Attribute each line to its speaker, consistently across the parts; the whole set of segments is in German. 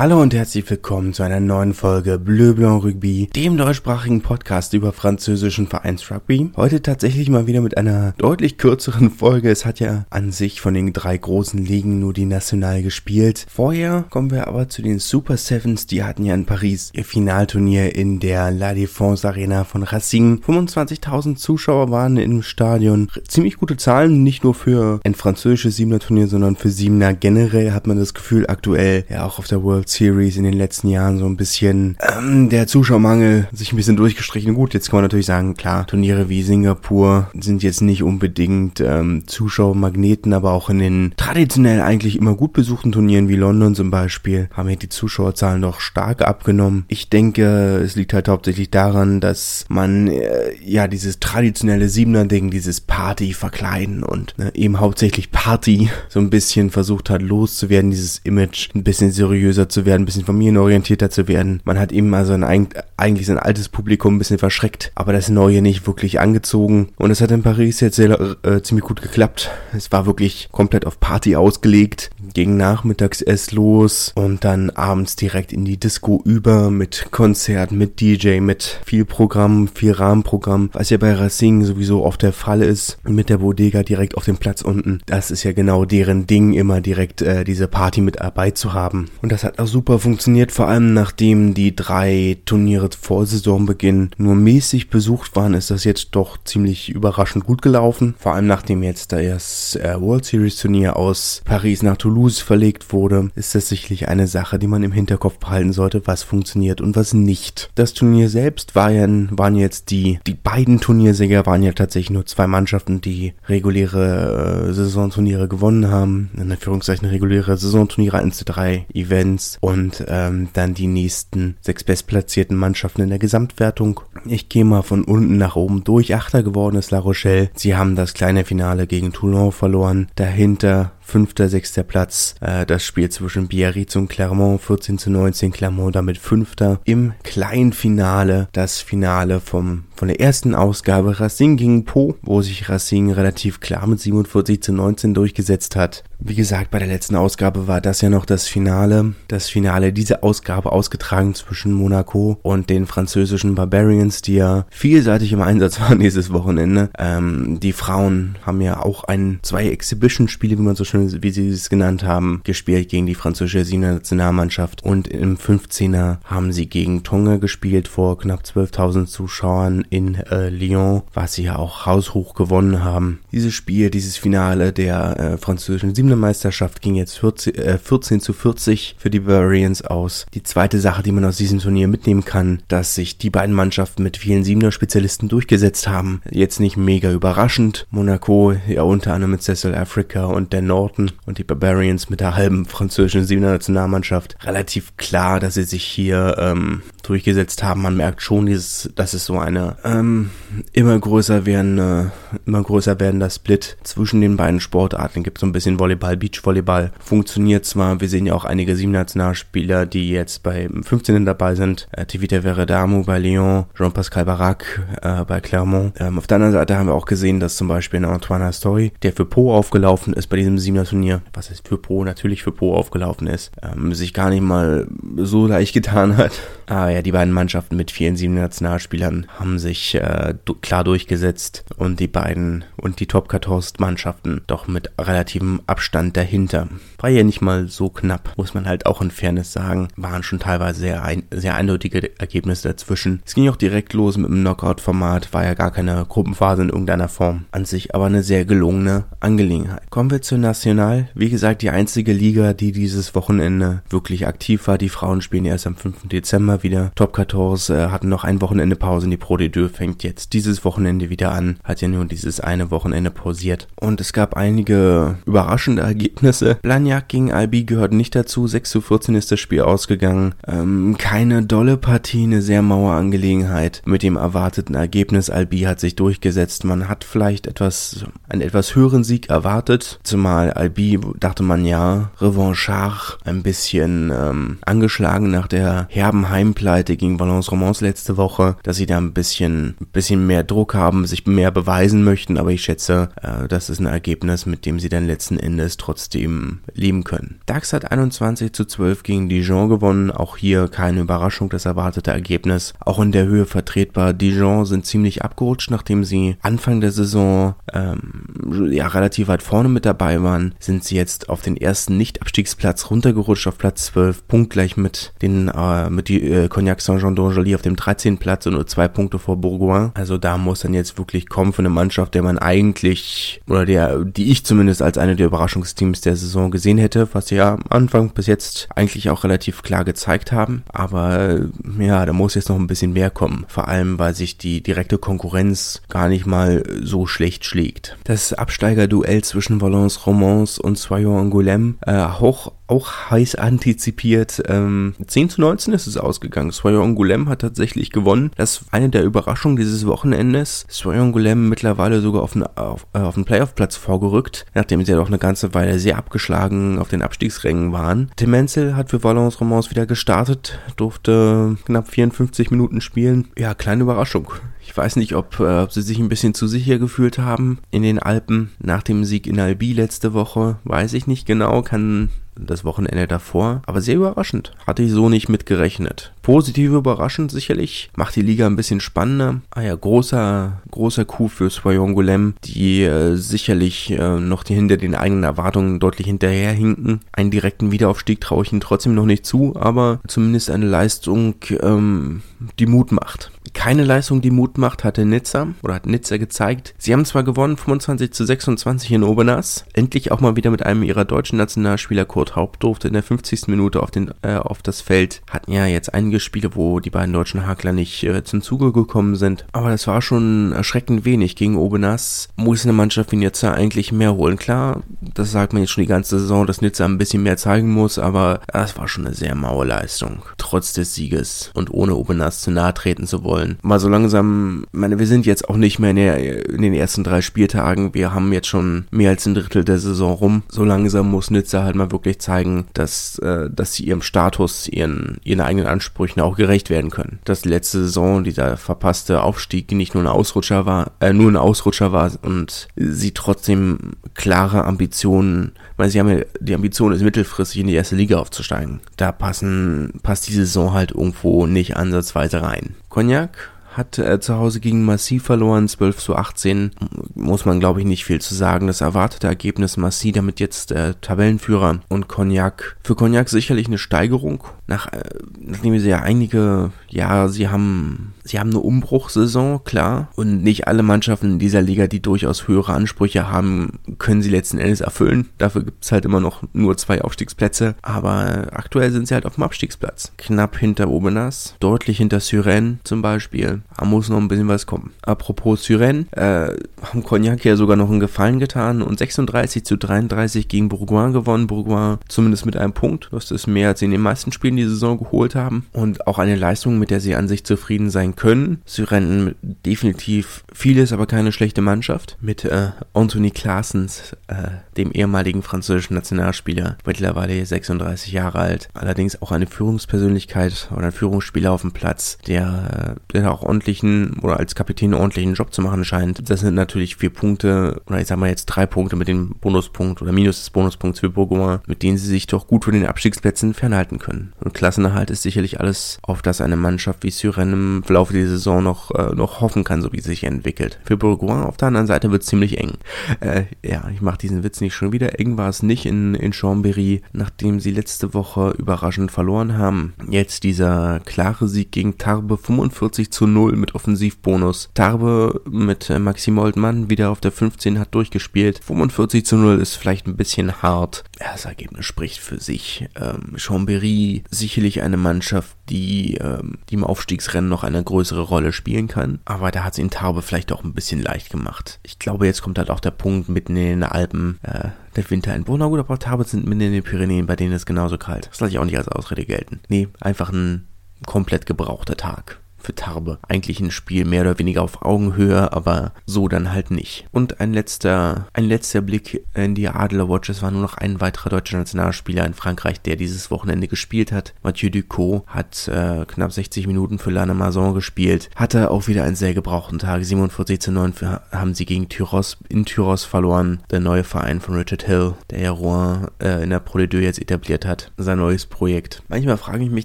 Speaker 1: Hallo und herzlich willkommen zu einer neuen Folge Bleu Blanc Rugby, dem deutschsprachigen Podcast über französischen Vereinsrugby. Heute tatsächlich mal wieder mit einer deutlich kürzeren Folge. Es hat ja an sich von den drei großen Ligen nur die National gespielt. Vorher kommen wir aber zu den Super Sevens. Die hatten ja in Paris ihr Finalturnier in der La Défense Arena von Racing. 25.000 Zuschauer waren im Stadion. Ziemlich gute Zahlen, nicht nur für ein französisches Siebener Turnier, sondern für Siebener generell hat man das Gefühl aktuell, ja auch auf der World Series in den letzten Jahren so ein bisschen ähm, der Zuschauermangel sich ein bisschen durchgestrichen. Gut, jetzt kann man natürlich sagen, klar, Turniere wie Singapur sind jetzt nicht unbedingt ähm, Zuschauermagneten, aber auch in den traditionell eigentlich immer gut besuchten Turnieren wie London zum Beispiel haben ja die Zuschauerzahlen doch stark abgenommen. Ich denke, es liegt halt hauptsächlich daran, dass man äh, ja dieses traditionelle Siebener-Ding, dieses Party verkleiden und ne, eben hauptsächlich Party so ein bisschen versucht hat loszuwerden, dieses Image ein bisschen seriöser zu werden, ein bisschen familienorientierter zu werden. Man hat eben also ein, eigentlich sein altes Publikum ein bisschen verschreckt, aber das Neue nicht wirklich angezogen. Und es hat in Paris jetzt sehr, äh, ziemlich gut geklappt. Es war wirklich komplett auf Party ausgelegt. Ging nachmittags erst los und dann abends direkt in die Disco über mit Konzert, mit DJ, mit viel Programm, viel Rahmenprogramm, was ja bei Racing sowieso oft der Fall ist, mit der Bodega direkt auf dem Platz unten. Das ist ja genau deren Ding, immer direkt äh, diese Party mit dabei zu haben. Und das hat super funktioniert, vor allem nachdem die drei Turniere vor Saisonbeginn nur mäßig besucht waren, ist das jetzt doch ziemlich überraschend gut gelaufen. Vor allem nachdem jetzt das äh, World Series Turnier aus Paris nach Toulouse verlegt wurde, ist das sicherlich eine Sache, die man im Hinterkopf behalten sollte, was funktioniert und was nicht. Das Turnier selbst war ja, waren jetzt die, die beiden Turniersieger waren ja tatsächlich nur zwei Mannschaften, die reguläre äh, Saisonturniere gewonnen haben. In Anführungszeichen reguläre Saisonturniere 1 zu 3 Events und ähm, dann die nächsten sechs bestplatzierten Mannschaften in der Gesamtwertung. Ich gehe mal von unten nach oben durch. Achter geworden ist La Rochelle. Sie haben das kleine Finale gegen Toulon verloren. Dahinter fünfter, sechster Platz. Äh, das Spiel zwischen Biarritz und Clermont 14 zu 19. Clermont damit fünfter. Im Kleinfinale das Finale vom von der ersten Ausgabe Racing gegen Po, wo sich Racing relativ klar mit 47 zu 19 durchgesetzt hat. Wie gesagt, bei der letzten Ausgabe war das ja noch das Finale. Das Finale dieser Ausgabe ausgetragen zwischen Monaco und den französischen Barbarians, die ja vielseitig im Einsatz waren dieses Wochenende. Ähm, die Frauen haben ja auch ein, zwei Exhibition-Spiele, wie man so schön, wie sie es genannt haben, gespielt gegen die französische Siebener Nationalmannschaft und im 15er haben sie gegen Tonga gespielt vor knapp 12.000 Zuschauern in äh, Lyon, was sie ja auch haushoch gewonnen haben. Dieses Spiel, dieses Finale der äh, französischen Siebener Meisterschaft ging jetzt 14, äh, 14 zu 40 für die Bavarians aus. Die zweite Sache, die man aus diesem Turnier mitnehmen kann, dass sich die beiden Mannschaften mit vielen Siebener Spezialisten durchgesetzt haben. Jetzt nicht mega überraschend. Monaco ja unter anderem mit Cecil Africa und der Norton und die Barbarians mit der halben französischen Siebener Nationalmannschaft. Relativ klar, dass sie sich hier ähm, durchgesetzt haben. Man merkt schon, dieses, dass es so eine ähm, immer größer werdende, immer größer werdender Split zwischen den beiden Sportarten gibt. So ein bisschen Volleyball, Beachvolleyball funktioniert zwar. Wir sehen ja auch einige Sieben-Nationalspieler, die jetzt bei 15. dabei sind. Äh, Tivita Veredamo bei Lyon, Jean-Pascal Barak äh, bei Clermont. Ähm, auf der anderen Seite haben wir auch gesehen, dass zum Beispiel Antoine Astori, der für Po aufgelaufen ist bei diesem Siebener Turnier, was heißt für Po, natürlich für Po aufgelaufen ist, ähm, sich gar nicht mal so leicht getan hat. Aber ja, die beiden Mannschaften mit vielen sieben Nationalspielern haben sich äh, klar durchgesetzt und die beiden und die Top 14 Mannschaften doch mit relativem Abstand dahinter. War ja nicht mal so knapp, muss man halt auch in Fairness sagen. Waren schon teilweise sehr, ein, sehr eindeutige Ergebnisse dazwischen. Es ging auch direkt los mit dem Knockout-Format, war ja gar keine Gruppenphase in irgendeiner Form. An sich aber eine sehr gelungene Angelegenheit. Kommen wir zur National. Wie gesagt, die einzige Liga, die dieses Wochenende wirklich aktiv war. Die Frauen spielen erst am 5. Dezember wieder. Top 14 äh, hatten noch ein Wochenende Pause die Pro D2 fängt jetzt dieses Wochenende wieder an. Hat ja nur dieses eine Wochenende pausiert. Und es gab einige überraschende Ergebnisse. Blagnac gegen Albi gehört nicht dazu. 6 zu 14 ist das Spiel ausgegangen. Ähm, keine dolle Partie, eine sehr maue Angelegenheit. Mit dem erwarteten Ergebnis Albi hat sich durchgesetzt. Man hat vielleicht etwas, einen etwas höheren Sieg erwartet. Zumal Albi dachte man ja, Revanchard, ein bisschen ähm, angeschlagen nach der herben Heimplatte Pleite gegen Valence Romans letzte Woche, dass sie da ein bisschen, ein bisschen mehr Druck haben, sich mehr beweisen möchten, aber ich schätze, äh, das ist ein Ergebnis, mit dem sie dann letzten Endes trotzdem leben können. DAX hat 21 zu 12 gegen Dijon gewonnen, auch hier keine Überraschung, das erwartete Ergebnis, auch in der Höhe vertretbar. Dijon sind ziemlich abgerutscht, nachdem sie Anfang der Saison ähm, ja relativ weit vorne mit dabei waren, sind sie jetzt auf den ersten Nicht-Abstiegsplatz runtergerutscht auf Platz 12, punktgleich mit den äh, mit die äh, Cognac Saint-Jean d'Angely auf dem 13. Platz und nur zwei Punkte vor Bourgoin. Also da muss dann jetzt wirklich kommen von einer Mannschaft, der man eigentlich oder der die ich zumindest als eine der Überraschungsteams der Saison gesehen hätte, was sie ja am Anfang bis jetzt eigentlich auch relativ klar gezeigt haben. Aber ja, da muss jetzt noch ein bisschen mehr kommen. Vor allem, weil sich die direkte Konkurrenz gar nicht mal so schlecht schlägt. Das Absteigerduell zwischen Valence Romans und Soyon Angoulême äh, hoch auch heiß antizipiert. Ähm, 10 zu 19 ist es ausgegangen. Soyon Angoulême hat tatsächlich gewonnen. Das ist eine der Überraschungen dieses Wochenendes. Soyon Angoulême mittlerweile sogar auf, den, auf, äh, auf den Playoff-Platz vorgerückt, nachdem sie ja doch eine ganze Weile sehr abgeschlagen auf den Abstiegsrängen waren. Tim Menzel hat für Valence Romans wieder gestartet, durfte knapp 54 Minuten spielen. Ja, kleine Überraschung. Ich weiß nicht, ob, äh, ob sie sich ein bisschen zu sicher gefühlt haben in den Alpen nach dem Sieg in Albi letzte Woche. Weiß ich nicht genau, kann das Wochenende davor. Aber sehr überraschend. Hatte ich so nicht mitgerechnet. Positiv überraschend sicherlich. Macht die Liga ein bisschen spannender. Ah ja, großer, großer Coup für Soyon Golem, die äh, sicherlich äh, noch die hinter den eigenen Erwartungen deutlich hinterherhinken. Einen direkten Wiederaufstieg traue ich ihnen trotzdem noch nicht zu, aber zumindest eine Leistung, ähm, die Mut macht. Keine Leistung, die Mut macht, hatte Nizza oder hat Nizza gezeigt. Sie haben zwar gewonnen, 25 zu 26 in Obernas. Endlich auch mal wieder mit einem ihrer deutschen Nationalspieler Kurt Haupt durfte in der 50. Minute auf, den, äh, auf das Feld. Hatten ja jetzt einige Spiele, wo die beiden deutschen Hakler nicht äh, zum Zuge gekommen sind. Aber das war schon erschreckend wenig. Gegen Obernas muss eine Mannschaft wie Nizza eigentlich mehr holen. Klar, das sagt man jetzt schon die ganze Saison, dass Nizza ein bisschen mehr zeigen muss, aber das war schon eine sehr maue Leistung. Trotz des Sieges und ohne Obernas zu nahe treten zu wollen. Mal so langsam, meine, wir sind jetzt auch nicht mehr in, der, in, den ersten drei Spieltagen. Wir haben jetzt schon mehr als ein Drittel der Saison rum. So langsam muss Nizza halt mal wirklich zeigen, dass, äh, dass sie ihrem Status, ihren, ihren eigenen Ansprüchen auch gerecht werden können. Dass letzte Saison, dieser verpasste Aufstieg nicht nur ein Ausrutscher war, äh, nur ein Ausrutscher war und sie trotzdem klare Ambitionen, weil sie haben ja die Ambition ist mittelfristig in die erste Liga aufzusteigen. Da passen, passt die Saison halt irgendwo nicht ansatzweise rein. Cognac hat äh, zu Hause gegen Massiv verloren, 12 zu 18. Muss man, glaube ich, nicht viel zu sagen. Das erwartete Ergebnis Massiv damit jetzt äh, Tabellenführer und Cognac. Für Cognac sicherlich eine Steigerung. Nach, äh, nachdem sie ja einige, ja, sie haben Sie haben eine Umbruchsaison, klar. Und nicht alle Mannschaften in dieser Liga, die durchaus höhere Ansprüche haben, können sie letzten Endes erfüllen. Dafür gibt es halt immer noch nur zwei Aufstiegsplätze. Aber aktuell sind sie halt auf dem Abstiegsplatz. Knapp hinter Obenas, deutlich hinter Syren zum Beispiel. Da muss noch ein bisschen was kommen. Apropos Syren, äh, haben Cognac ja sogar noch einen Gefallen getan und 36 zu 33 gegen Bourgoin gewonnen. Bourgoin zumindest mit einem Punkt. Das ist mehr, als sie in den meisten Spielen die Saison geholt haben. Und auch eine Leistung, mit der sie an sich zufrieden sein können. Rennen definitiv vieles, aber keine schlechte Mannschaft. Mit äh, Anthony Claessens, äh, dem ehemaligen französischen Nationalspieler, mittlerweile 36 Jahre alt. Allerdings auch eine Führungspersönlichkeit oder ein Führungsspieler auf dem Platz, der, äh, der auch ordentlichen oder als Kapitän ordentlichen Job zu machen scheint. Das sind natürlich vier Punkte, oder ich sag mal jetzt drei Punkte mit dem Bonuspunkt oder Minus des Bonuspunkts für Bourgoin, mit denen sie sich doch gut von den Abstiegsplätzen fernhalten können. Und Klassenerhalt ist sicherlich alles, auf das eine Mannschaft wie Syren im Verlauf Laufe der Saison noch, äh, noch hoffen kann, so wie es sich entwickelt. Für Bourgoin auf der anderen Seite wird es ziemlich eng. Äh, ja, ich mache diesen Witz nicht schon wieder. Eng war es nicht in, in Chambéry, nachdem sie letzte Woche überraschend verloren haben. Jetzt dieser klare Sieg gegen Tarbe 45 zu 0 mit Offensivbonus. Tarbe mit äh, Maxim Oldmann wieder auf der 15 hat durchgespielt. 45 zu 0 ist vielleicht ein bisschen hart. Das Ergebnis spricht für sich. Ähm, Chambéry sicherlich eine Mannschaft, die, ähm, die im Aufstiegsrennen noch eine größere Rolle spielen kann. Aber da hat es ihn Taube vielleicht auch ein bisschen leicht gemacht. Ich glaube, jetzt kommt halt auch der Punkt mitten in den Alpen, äh, der Winter in Na gut, aber Taube sind mitten in den Pyrenäen, bei denen ist genauso kalt. Das lasse ich auch nicht als Ausrede gelten. Nee, einfach ein komplett gebrauchter Tag für Tarbe. Eigentlich ein Spiel mehr oder weniger auf Augenhöhe, aber so dann halt nicht. Und ein letzter, ein letzter Blick in die Adler Watch. Es war nur noch ein weiterer deutscher Nationalspieler in Frankreich, der dieses Wochenende gespielt hat. Mathieu Ducot hat äh, knapp 60 Minuten für Lana Mason gespielt. Hatte auch wieder einen sehr gebrauchten Tag. 47 zu 9 für, haben sie gegen Tyros in Tyros verloren. Der neue Verein von Richard Hill, der ja Rouen äh, in der Pro de jetzt etabliert hat. Sein neues Projekt. Manchmal frage ich mich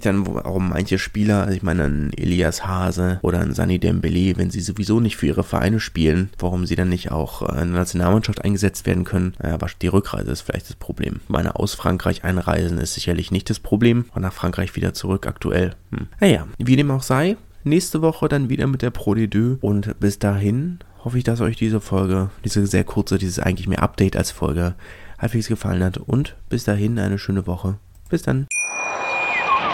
Speaker 1: dann, warum manche Spieler, also ich meine Elias Hase oder an Sani Dembele, wenn sie sowieso nicht für ihre Vereine spielen, warum sie dann nicht auch in der Nationalmannschaft eingesetzt werden können. Aber die Rückreise ist vielleicht das Problem. Meine aus Frankreich einreisen ist sicherlich nicht das Problem. Und nach Frankreich wieder zurück aktuell. Hm. Naja, wie dem auch sei, nächste Woche dann wieder mit der Pro de Deux. Und bis dahin hoffe ich, dass euch diese Folge, diese sehr kurze, dieses eigentlich mehr Update als Folge, halbwegs gefallen hat. Und bis dahin eine schöne Woche. Bis dann.